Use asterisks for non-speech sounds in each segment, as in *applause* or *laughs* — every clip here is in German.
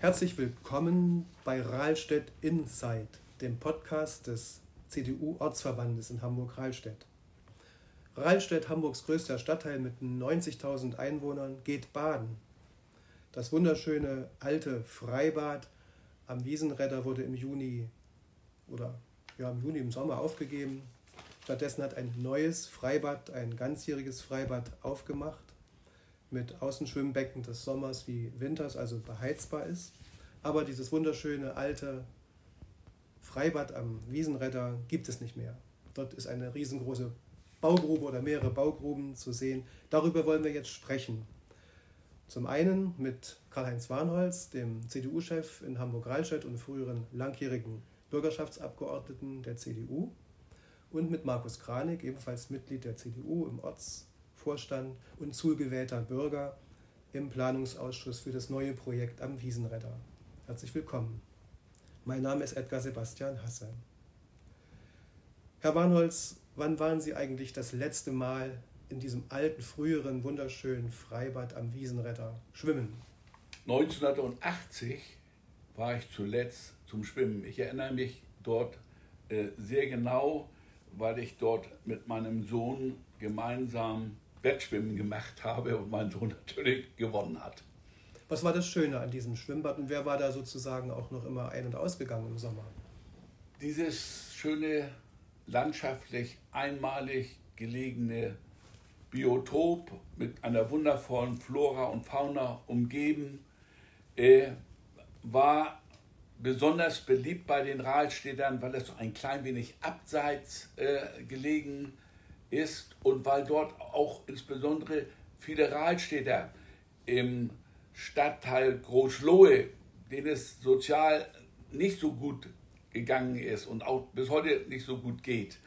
Herzlich willkommen bei Rahlstedt Insight, dem Podcast des CDU-Ortsverbandes in Hamburg-Rahlstedt. Rahlstedt, Hamburgs größter Stadtteil mit 90.000 Einwohnern, geht baden. Das wunderschöne alte Freibad am Wiesenredder wurde im Juni oder ja, im Juni, im Sommer aufgegeben. Stattdessen hat ein neues Freibad, ein ganzjähriges Freibad aufgemacht mit Außenschwimmbecken des Sommers wie Winters, also beheizbar ist. Aber dieses wunderschöne alte Freibad am Wiesenredder gibt es nicht mehr. Dort ist eine riesengroße Baugrube oder mehrere Baugruben zu sehen. Darüber wollen wir jetzt sprechen. Zum einen mit Karl-Heinz Warnholz, dem CDU-Chef in Hamburg-Rahlstedt und früheren langjährigen Bürgerschaftsabgeordneten der CDU. Und mit Markus Kranig, ebenfalls Mitglied der CDU im Ortsvorstand und zugewählter Bürger im Planungsausschuss für das neue Projekt am Wiesenredder. Herzlich willkommen. Mein Name ist Edgar Sebastian Hasse. Herr Warnholz, wann waren Sie eigentlich das letzte Mal in diesem alten, früheren, wunderschönen Freibad am Wiesenredder schwimmen? 1980 war ich zuletzt zum Schwimmen. Ich erinnere mich dort äh, sehr genau, weil ich dort mit meinem Sohn gemeinsam Wettschwimmen gemacht habe und mein Sohn natürlich gewonnen hat. Was war das Schöne an diesem Schwimmbad und wer war da sozusagen auch noch immer ein- und ausgegangen im Sommer? Dieses schöne, landschaftlich einmalig gelegene Biotop mit einer wundervollen Flora und Fauna umgeben, äh, war besonders beliebt bei den Rahlstädtern, weil es so ein klein wenig abseits äh, gelegen ist und weil dort auch insbesondere viele Rahlstädter im Stadtteil Großlohe, denen es sozial nicht so gut gegangen ist und auch bis heute nicht so gut geht,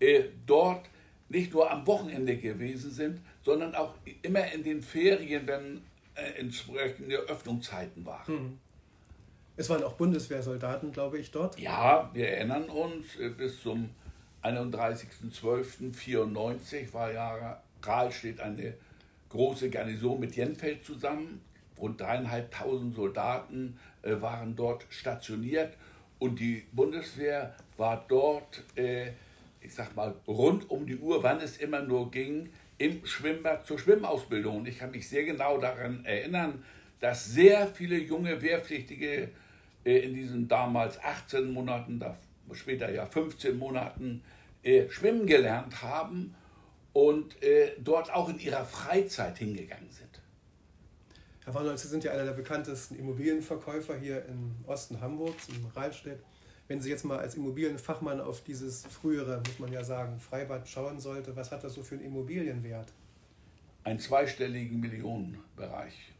äh, dort nicht nur am Wochenende gewesen sind, sondern auch immer in den Ferien, wenn äh, entsprechende Öffnungszeiten waren. Hm. Es waren auch Bundeswehrsoldaten, glaube ich, dort. Ja, wir erinnern uns, äh, bis zum 31.12.94 war ja Rahlstedt eine große Garnison mit Jenfeld zusammen. Rund dreieinhalbtausend Soldaten äh, waren dort stationiert und die Bundeswehr war dort, äh, ich sag mal, rund um die Uhr, wann es immer nur ging, im Schwimmbad zur Schwimmausbildung. Und ich kann mich sehr genau daran erinnern, dass sehr viele junge Wehrpflichtige äh, in diesen damals 18 Monaten, später ja 15 Monaten, äh, schwimmen gelernt haben und äh, dort auch in ihrer Freizeit hingegangen sind. Herr Warnholz, Sie sind ja einer der bekanntesten Immobilienverkäufer hier im Osten Hamburgs, in Rahlstedt. Wenn Sie jetzt mal als Immobilienfachmann auf dieses frühere, muss man ja sagen, Freibad schauen sollte, was hat das so für einen Immobilienwert? Einen zweistelligen Millionenbereich.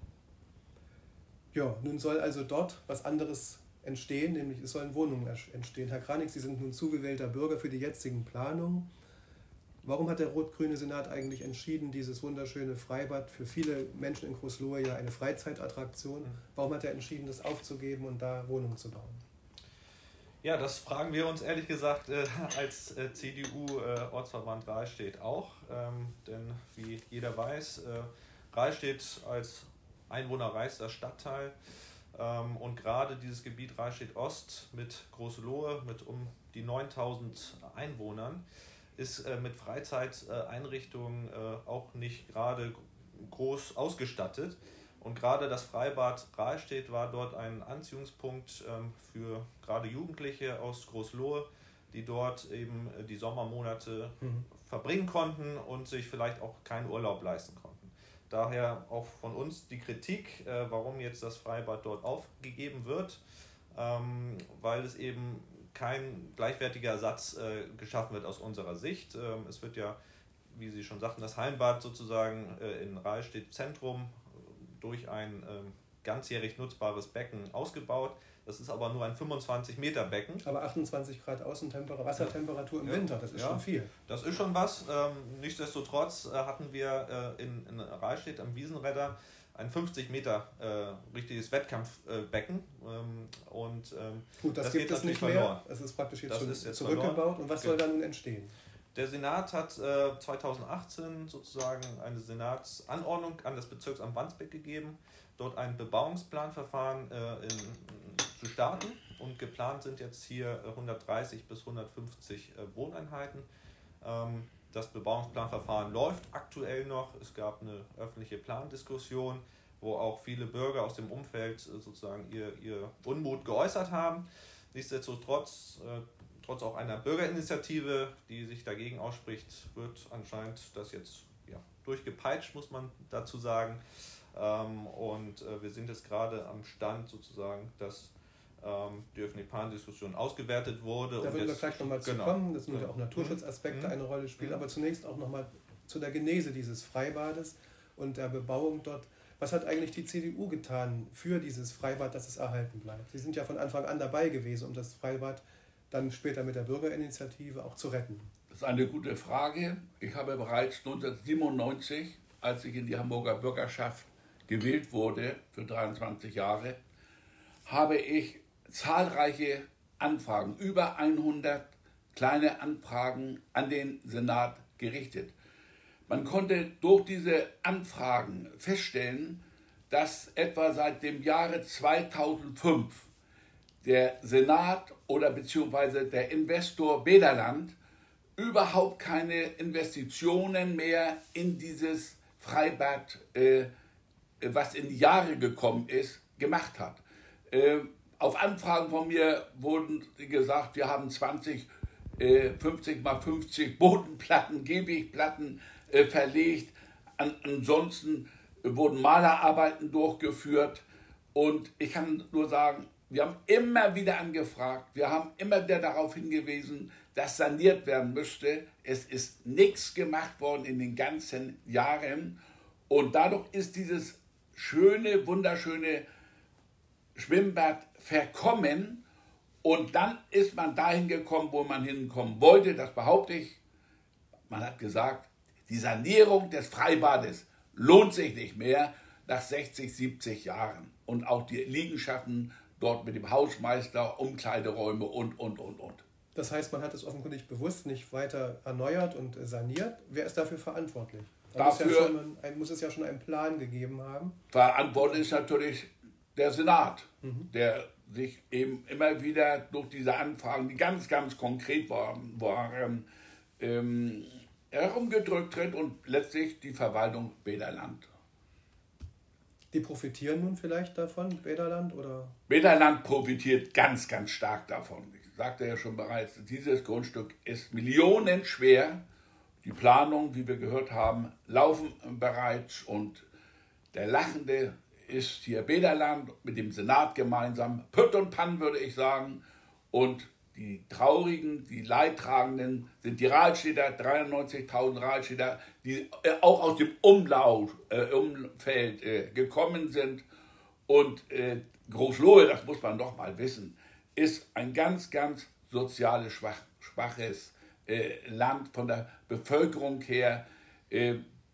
Ja, nun soll also dort was anderes entstehen, nämlich es sollen Wohnungen entstehen. Herr Kranig, Sie sind nun zugewählter Bürger für die jetzigen Planungen. Warum hat der rot-grüne Senat eigentlich entschieden, dieses wunderschöne Freibad für viele Menschen in Großlohe ja eine Freizeitattraktion, warum hat er entschieden, das aufzugeben und da Wohnungen zu bauen? Ja, das fragen wir uns ehrlich gesagt äh, als äh, CDU-Ortsverband äh, Rahlstedt auch. Ähm, denn wie jeder weiß, äh, Rahlstedt als einwohnerreichster Stadtteil und gerade dieses Gebiet Rahlstedt Ost mit Großlohe mit um die 9000 Einwohnern ist äh, mit Freizeiteinrichtungen äh, auch nicht gerade groß ausgestattet. Und gerade das Freibad Rahlstedt war dort ein Anziehungspunkt ähm, für gerade Jugendliche aus Großlohe, die dort eben äh, die Sommermonate mhm. verbringen konnten und sich vielleicht auch keinen Urlaub leisten konnten. Daher auch von uns die Kritik, äh, warum jetzt das Freibad dort aufgegeben wird, ähm, weil es eben kein gleichwertiger Ersatz äh, geschaffen wird aus unserer Sicht. Ähm, es wird ja, wie Sie schon sagten, das Heimbad sozusagen äh, in Rahlstedt Zentrum durch ein ähm, ganzjährig nutzbares Becken ausgebaut. Das ist aber nur ein 25 Meter Becken. Aber 28 Grad Außentemperatur, Wassertemperatur im ja. Winter, das ist ja. schon viel. Das ist schon was. Ähm, nichtsdestotrotz äh, hatten wir äh, in, in Rahlstedt am Wiesenredder ein 50 Meter äh, richtiges Wettkampfbecken. Ähm, und, ähm, Gut, das, das gibt es nicht verloren. mehr. Es ist praktisch jetzt das schon jetzt zurückgebaut. Verloren. Und was soll dann entstehen? Der Senat hat äh, 2018 sozusagen eine Senatsanordnung an das Bezirksamt Wandsbek gegeben, dort ein Bebauungsplanverfahren äh, in, zu starten. Und geplant sind jetzt hier 130 bis 150 äh, Wohneinheiten. Ähm, das Bebauungsplanverfahren läuft aktuell noch. Es gab eine öffentliche Plandiskussion, wo auch viele Bürger aus dem Umfeld äh, sozusagen ihr, ihr Unmut geäußert haben. Nichtsdestotrotz äh, trotz auch einer Bürgerinitiative, die sich dagegen ausspricht, wird anscheinend das jetzt ja, durchgepeitscht, muss man dazu sagen. Ähm, und wir sind jetzt gerade am Stand sozusagen, dass ähm, die Öffentliche-Plan-Diskussion ausgewertet wurde. Da würden wir gleich nochmal zu genau. kommen, dass nur ja. auch Naturschutzaspekte mhm. eine Rolle spielen, mhm. aber zunächst auch nochmal zu der Genese dieses Freibades und der Bebauung dort. Was hat eigentlich die CDU getan für dieses Freibad, dass es erhalten bleibt? Sie sind ja von Anfang an dabei gewesen, um das Freibad dann später mit der Bürgerinitiative auch zu retten? Das ist eine gute Frage. Ich habe bereits 1997, als ich in die Hamburger Bürgerschaft gewählt wurde, für 23 Jahre, habe ich zahlreiche Anfragen, über 100 kleine Anfragen an den Senat gerichtet. Man konnte durch diese Anfragen feststellen, dass etwa seit dem Jahre 2005 der Senat oder beziehungsweise der Investor Bederland überhaupt keine Investitionen mehr in dieses Freibad, äh, was in Jahre gekommen ist, gemacht hat. Äh, auf Anfragen von mir wurden gesagt, wir haben 20, äh, 50 mal 50 Bodenplatten, Gehwegplatten äh, verlegt. An, ansonsten wurden Malerarbeiten durchgeführt. Und ich kann nur sagen, wir haben immer wieder angefragt, wir haben immer wieder darauf hingewiesen, dass saniert werden müsste. Es ist nichts gemacht worden in den ganzen Jahren und dadurch ist dieses schöne, wunderschöne Schwimmbad verkommen und dann ist man dahin gekommen, wo man hinkommen wollte. Das behaupte ich. Man hat gesagt, die Sanierung des Freibades lohnt sich nicht mehr nach 60, 70 Jahren. Und auch die Liegenschaften dort mit dem Hausmeister, Umkleideräume und, und, und, und. Das heißt, man hat es offenkundig bewusst nicht weiter erneuert und saniert. Wer ist dafür verantwortlich? Da dafür muss, ja schon muss es ja schon einen Plan gegeben haben. Verantwortlich ist natürlich der Senat, mhm. der sich eben immer wieder durch diese Anfragen, die ganz, ganz konkret waren, waren ähm, herumgedrückt hat und letztlich die Verwaltung Bäderland die profitieren nun vielleicht davon, Bäderland? Oder? Bäderland profitiert ganz, ganz stark davon. Ich sagte ja schon bereits, dieses Grundstück ist millionenschwer. Die Planungen, wie wir gehört haben, laufen bereits und der Lachende ist hier Bäderland mit dem Senat gemeinsam, Pütt und Pann würde ich sagen. Und die Traurigen, die Leidtragenden sind die Rahlstädter, 93.000 Rahlstädter, die äh, auch aus dem Umlauf, äh, Umfeld äh, gekommen sind. Und äh, Großlohe, das muss man doch mal wissen, ist ein ganz, ganz soziales, schwach, schwaches äh, Land von der Bevölkerung her.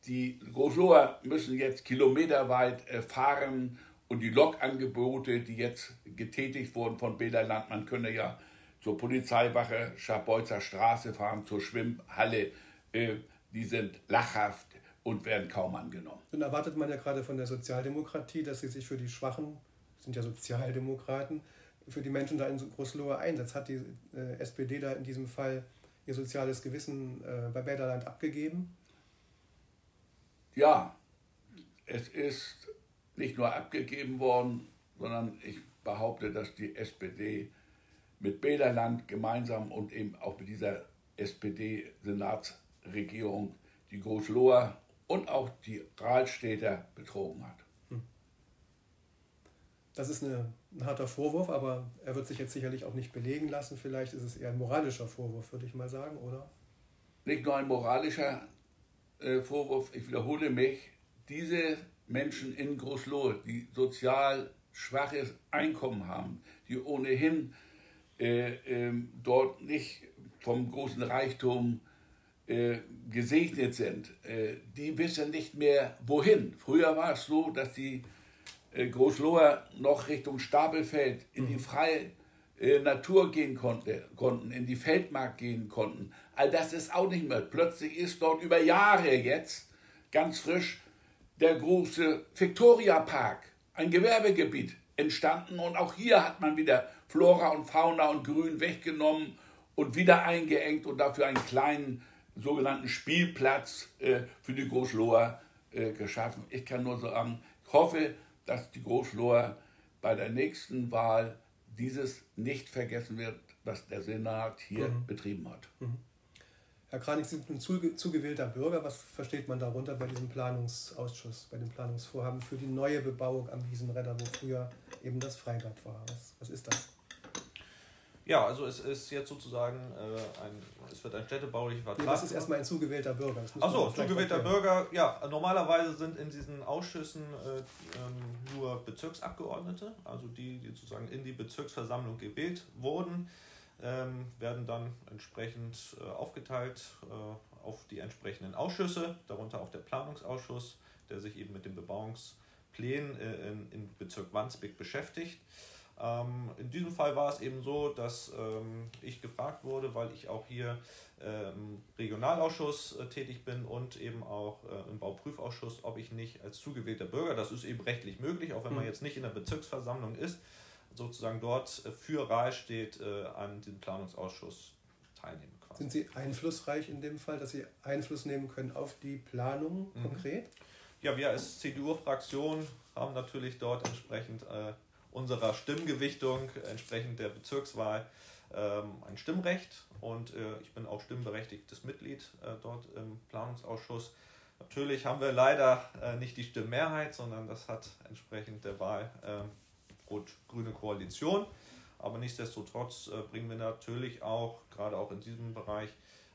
Äh, die Großloher müssen jetzt kilometerweit fahren und die Lokangebote, die jetzt getätigt wurden von Bäderland, man könne ja zur Polizeiwache Scharbeutzer Straße fahren, zur Schwimmhalle, äh, die sind lachhaft und werden kaum angenommen. Dann erwartet man ja gerade von der Sozialdemokratie, dass sie sich für die Schwachen, sind ja Sozialdemokraten, für die Menschen da in Großlohe einsetzt. Hat die äh, SPD da in diesem Fall ihr soziales Gewissen äh, bei Bäderland abgegeben? Ja, es ist nicht nur abgegeben worden, sondern ich behaupte, dass die SPD mit Bäderland gemeinsam und eben auch mit dieser SPD-Senatsregierung die Großloher und auch die Rahlstädter betrogen hat. Hm. Das ist eine, ein harter Vorwurf, aber er wird sich jetzt sicherlich auch nicht belegen lassen. Vielleicht ist es eher ein moralischer Vorwurf, würde ich mal sagen, oder? Nicht nur ein moralischer äh, Vorwurf, ich wiederhole mich, diese Menschen in Großlohe, die sozial schwaches Einkommen haben, die ohnehin äh, äh, dort nicht vom großen Reichtum äh, gesegnet sind, äh, die wissen nicht mehr wohin. Früher war es so, dass die äh, Großloher noch Richtung Stapelfeld in die mhm. freie äh, Natur gehen konnte, konnten, in die Feldmark gehen konnten. All das ist auch nicht mehr. Plötzlich ist dort über Jahre jetzt ganz frisch der große Victoria Park, ein Gewerbegebiet entstanden und auch hier hat man wieder Flora und Fauna und Grün weggenommen und wieder eingeengt und dafür einen kleinen sogenannten Spielplatz äh, für die Großloher äh, geschaffen. Ich kann nur sagen, ich hoffe, dass die Großloher bei der nächsten Wahl dieses nicht vergessen wird, was der Senat hier mhm. betrieben hat. Mhm. Herr Kranig, Sie sind ein zugewählter Bürger. Was versteht man darunter bei diesem Planungsausschuss, bei dem Planungsvorhaben für die neue Bebauung am Wiesenredder, wo früher eben das Freibad war? Was, was ist das? Ja, also es ist jetzt sozusagen äh, ein, es wird ein städtebaulicher Vertrag. Nee, das ist erstmal ein zugewählter Bürger. Achso, zugewählter Bürger, ja, normalerweise sind in diesen Ausschüssen äh, ähm, nur Bezirksabgeordnete, also die, die sozusagen in die Bezirksversammlung gewählt wurden, ähm, werden dann entsprechend äh, aufgeteilt äh, auf die entsprechenden Ausschüsse, darunter auch der Planungsausschuss, der sich eben mit den Bebauungsplänen äh, in, im Bezirk Wandsbek beschäftigt. Ähm, in diesem Fall war es eben so, dass ähm, ich gefragt wurde, weil ich auch hier äh, im Regionalausschuss äh, tätig bin und eben auch äh, im Bauprüfausschuss, ob ich nicht als zugewählter Bürger, das ist eben rechtlich möglich, auch wenn man mhm. jetzt nicht in der Bezirksversammlung ist, sozusagen dort äh, für steht, äh, an dem Planungsausschuss teilnehmen kann. Sind Sie einflussreich in dem Fall, dass Sie Einfluss nehmen können auf die Planung mhm. konkret? Ja, wir als CDU-Fraktion haben natürlich dort entsprechend äh, unserer Stimmgewichtung entsprechend der Bezirkswahl ähm, ein Stimmrecht und äh, ich bin auch stimmberechtigtes Mitglied äh, dort im Planungsausschuss. Natürlich haben wir leider äh, nicht die Stimmmehrheit, sondern das hat entsprechend der Wahl ähm, rot-grüne Koalition. Aber nichtsdestotrotz bringen wir natürlich auch, gerade auch in diesem Bereich,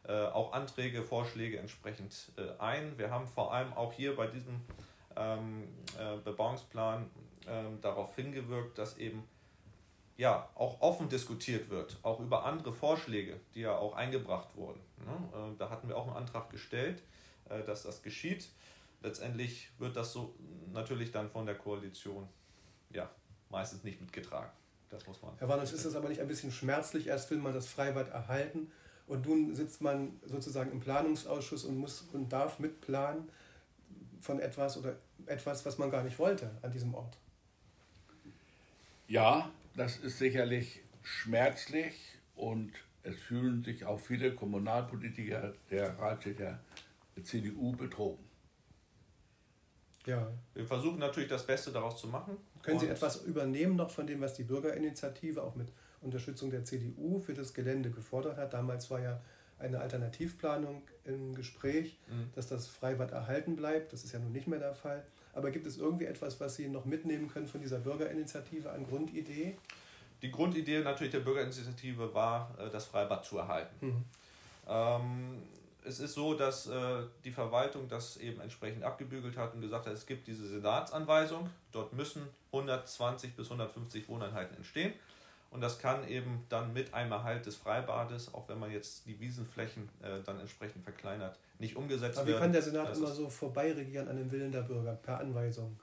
auch Anträge, Vorschläge entsprechend ein. Wir haben vor allem auch hier bei diesem ähm, Bebauungsplan ähm, darauf hingewirkt, dass eben ja auch offen diskutiert wird, auch über andere Vorschläge, die ja auch eingebracht wurden. Ne? Äh, da hatten wir auch einen Antrag gestellt, äh, dass das geschieht. Letztendlich wird das so natürlich dann von der Koalition ja meistens nicht mitgetragen. Das muss man. Herr Warnus, ist das aber nicht ein bisschen schmerzlich? Erst will man das Freibad erhalten und nun sitzt man sozusagen im Planungsausschuss und muss und darf mitplanen von etwas oder etwas, was man gar nicht wollte an diesem Ort. Ja, das ist sicherlich schmerzlich und es fühlen sich auch viele Kommunalpolitiker der Ratstädter CDU betrogen. Ja. Wir versuchen natürlich das Beste daraus zu machen. Können Sie etwas übernehmen noch von dem, was die Bürgerinitiative auch mit Unterstützung der CDU für das Gelände gefordert hat? Damals war ja eine Alternativplanung im Gespräch, mhm. dass das Freibad erhalten bleibt. Das ist ja nun nicht mehr der Fall. Aber gibt es irgendwie etwas, was Sie noch mitnehmen können von dieser Bürgerinitiative an Grundidee? Die Grundidee natürlich der Bürgerinitiative war, äh, das Freibad zu erhalten. Mhm. Ähm, es ist so, dass äh, die Verwaltung das eben entsprechend abgebügelt hat und gesagt hat, es gibt diese Senatsanweisung, dort müssen 120 bis 150 Wohneinheiten entstehen. Und das kann eben dann mit einem Erhalt des Freibades, auch wenn man jetzt die Wiesenflächen äh, dann entsprechend verkleinert, nicht umgesetzt werden. Aber wie kann der Senat immer so vorbeiregieren an dem Willen der Bürger per Anweisung?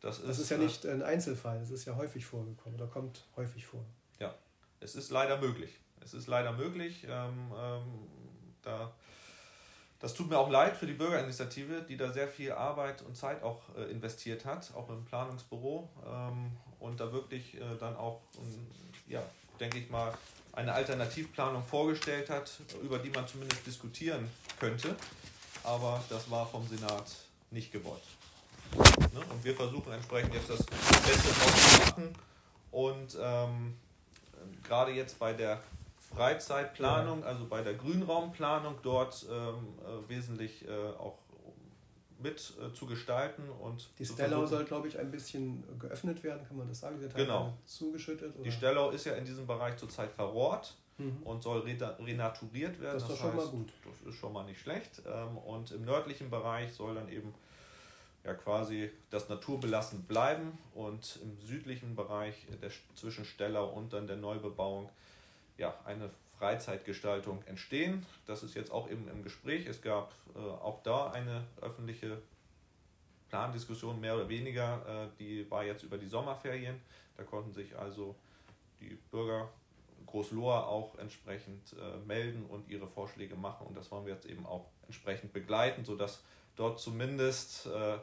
Das ist, das ist ja äh, nicht ein Einzelfall, das ist ja häufig vorgekommen oder kommt häufig vor. Ja, es ist leider möglich. Es ist leider möglich. Ähm, ähm, da, das tut mir auch leid für die Bürgerinitiative, die da sehr viel Arbeit und Zeit auch äh, investiert hat, auch im Planungsbüro. Ähm, und da wirklich äh, dann auch, ja, denke ich mal, eine Alternativplanung vorgestellt hat, über die man zumindest diskutieren könnte. Aber das war vom Senat nicht gewollt. Ne? Und wir versuchen entsprechend jetzt das Beste draus zu machen. Und ähm, gerade jetzt bei der Freizeitplanung, also bei der Grünraumplanung, dort ähm, äh, wesentlich äh, auch mit äh, zu gestalten. Und die Stellau soll, glaube ich, ein bisschen geöffnet werden, kann man das sagen? genau. Zugeschüttet? Oder? Die Stellau ist ja in diesem Bereich zurzeit verrohrt mhm. und soll renaturiert werden. Das ist das schon heißt, mal gut. Das ist schon mal nicht schlecht. Ähm, und im nördlichen Bereich soll dann eben ja quasi das naturbelassen bleiben und im südlichen Bereich der, zwischen Stellau und dann der Neubebauung ja eine Freizeitgestaltung entstehen. Das ist jetzt auch eben im Gespräch. Es gab äh, auch da eine öffentliche Plandiskussion, mehr oder weniger. Äh, die war jetzt über die Sommerferien. Da konnten sich also die Bürger Großlohr auch entsprechend äh, melden und ihre Vorschläge machen. Und das wollen wir jetzt eben auch entsprechend begleiten, sodass dort zumindest äh,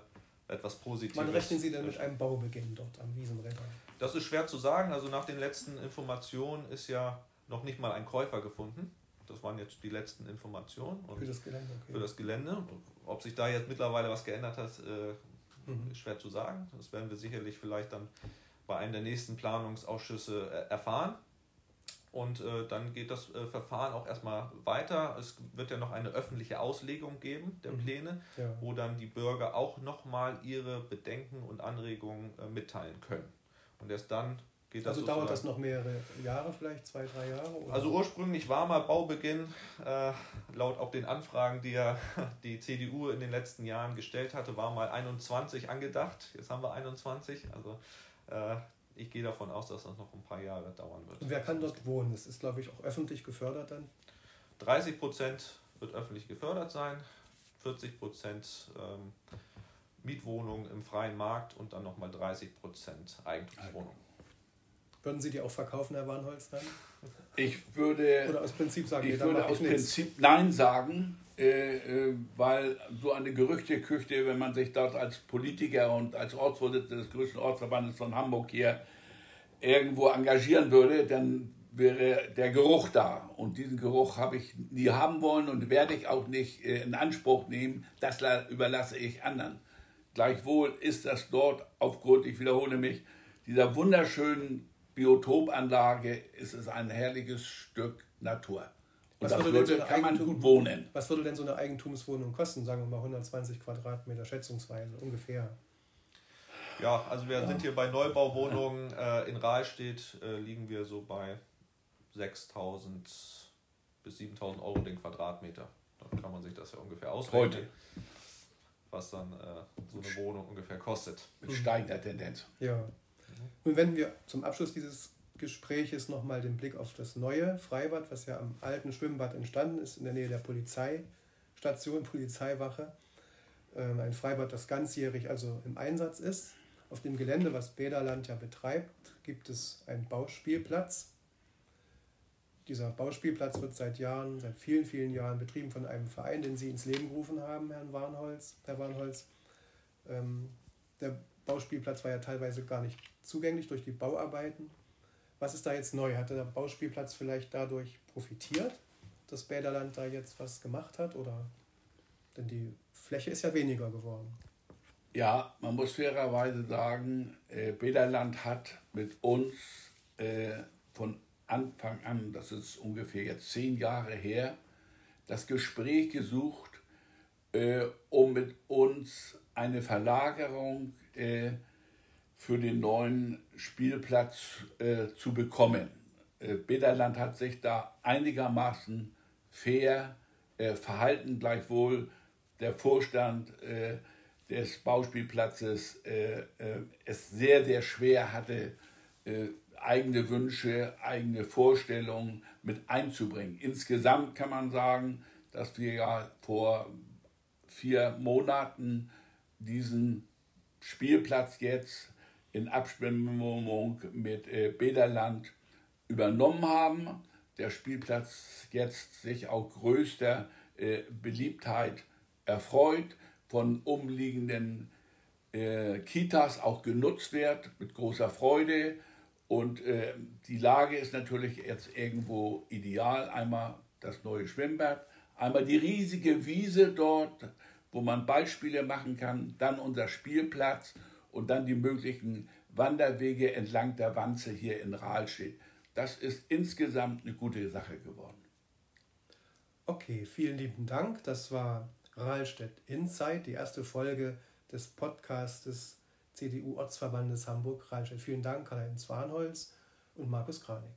etwas Positives. Wann rechnen Sie denn mit einem Baubeginn dort am Wiesenredder? Das ist schwer zu sagen. Also nach den letzten Informationen ist ja noch nicht mal ein Käufer gefunden. Das waren jetzt die letzten Informationen. für das Gelände. Okay. Für das Gelände. Ob sich da jetzt mittlerweile was geändert hat, äh, mhm. ist schwer zu sagen. Das werden wir sicherlich vielleicht dann bei einem der nächsten Planungsausschüsse äh, erfahren. Und äh, dann geht das äh, Verfahren auch erstmal weiter. Es wird ja noch eine öffentliche Auslegung geben der mhm. Pläne, ja. wo dann die Bürger auch nochmal ihre Bedenken und Anregungen äh, mitteilen können. Und erst dann geht das. Also dauert das noch mehrere Jahre, vielleicht zwei, drei Jahre? Oder? Also ursprünglich war mal Baubeginn, äh, laut auch den Anfragen, die ja *laughs* die CDU in den letzten Jahren gestellt hatte, war mal 21 angedacht. Jetzt haben wir 21. Also äh, ich gehe davon aus, dass das noch ein paar Jahre dauern wird. Und wer kann dort wohnen? Das ist, glaube ich, auch öffentlich gefördert dann? 30 Prozent wird öffentlich gefördert sein, 40 Prozent ähm, Mietwohnungen im freien Markt und dann nochmal 30 Prozent Eigentumswohnungen. Würden Sie die auch verkaufen, Herr Warnholz, dann? Ich würde. Oder aus Prinzip sagen, ich nee, würde aus ich Prinzip Nein sagen, äh, äh, weil so eine Gerüchteküche, wenn man sich dort als Politiker und als Ortsvorsitzender des größten Ortsverbandes von Hamburg hier irgendwo engagieren würde, dann wäre der Geruch da. Und diesen Geruch habe ich nie haben wollen und werde ich auch nicht äh, in Anspruch nehmen. Das überlasse ich anderen. Gleichwohl ist das dort aufgrund, ich wiederhole mich, dieser wunderschönen Biotopanlage ist es ein herrliches Stück Natur. Und was würde, würde so kann man gut wohnen. Was würde denn so eine Eigentumswohnung kosten? Sagen wir mal 120 Quadratmeter schätzungsweise ungefähr. Ja, also wir ja. sind hier bei Neubauwohnungen äh, in Rahlstedt, äh, liegen wir so bei 6.000 bis 7.000 Euro den Quadratmeter. Dann kann man sich das ja ungefähr ausrechnen. Heute. Was dann äh, so eine Wohnung ungefähr kostet. Mit steigender Tendenz. Ja. Nun wenden wir zum Abschluss dieses Gespräches nochmal den Blick auf das neue Freibad, was ja am alten Schwimmbad entstanden ist, in der Nähe der Polizeistation, Polizeiwache. Ähm, ein Freibad, das ganzjährig also im Einsatz ist. Auf dem Gelände, was Bäderland ja betreibt, gibt es einen Bauspielplatz. Dieser Bauspielplatz wird seit Jahren, seit vielen, vielen Jahren betrieben von einem Verein, den Sie ins Leben gerufen haben, Herrn Warnholz, Herr Warnholz. Ähm, der Bauspielplatz war ja teilweise gar nicht zugänglich durch die Bauarbeiten. Was ist da jetzt neu? Hat der Bauspielplatz vielleicht dadurch profitiert, dass Bäderland da jetzt was gemacht hat? Oder denn die Fläche ist ja weniger geworden. Ja, man muss fairerweise sagen, äh, Bäderland hat mit uns äh, von Anfang an, das ist ungefähr jetzt zehn Jahre her, das Gespräch gesucht, äh, um mit uns eine Verlagerung äh, für den neuen Spielplatz äh, zu bekommen. Äh, Bederland hat sich da einigermaßen fair äh, verhalten, gleichwohl der Vorstand äh, des Bauspielplatzes äh, es sehr, sehr schwer hatte, eigene Wünsche, eigene Vorstellungen mit einzubringen. Insgesamt kann man sagen, dass wir ja vor vier Monaten diesen Spielplatz jetzt in Abstimmung mit äh, Bederland übernommen haben. Der Spielplatz jetzt sich auch größter äh, Beliebtheit erfreut, von umliegenden äh, Kitas auch genutzt wird mit großer Freude. Und äh, die Lage ist natürlich jetzt irgendwo ideal. Einmal das neue Schwimmbad, einmal die riesige Wiese dort, wo man Ballspiele machen kann, dann unser Spielplatz und dann die möglichen Wanderwege entlang der Wanze hier in Rahlstedt. Das ist insgesamt eine gute Sache geworden. Okay, vielen lieben Dank. Das war Rahlstedt Insight, die erste Folge des Podcasts des CDU-Ortsverbandes Hamburg-Rahlstedt. Vielen Dank, Karl-Heinz Warnholz und Markus Kranig.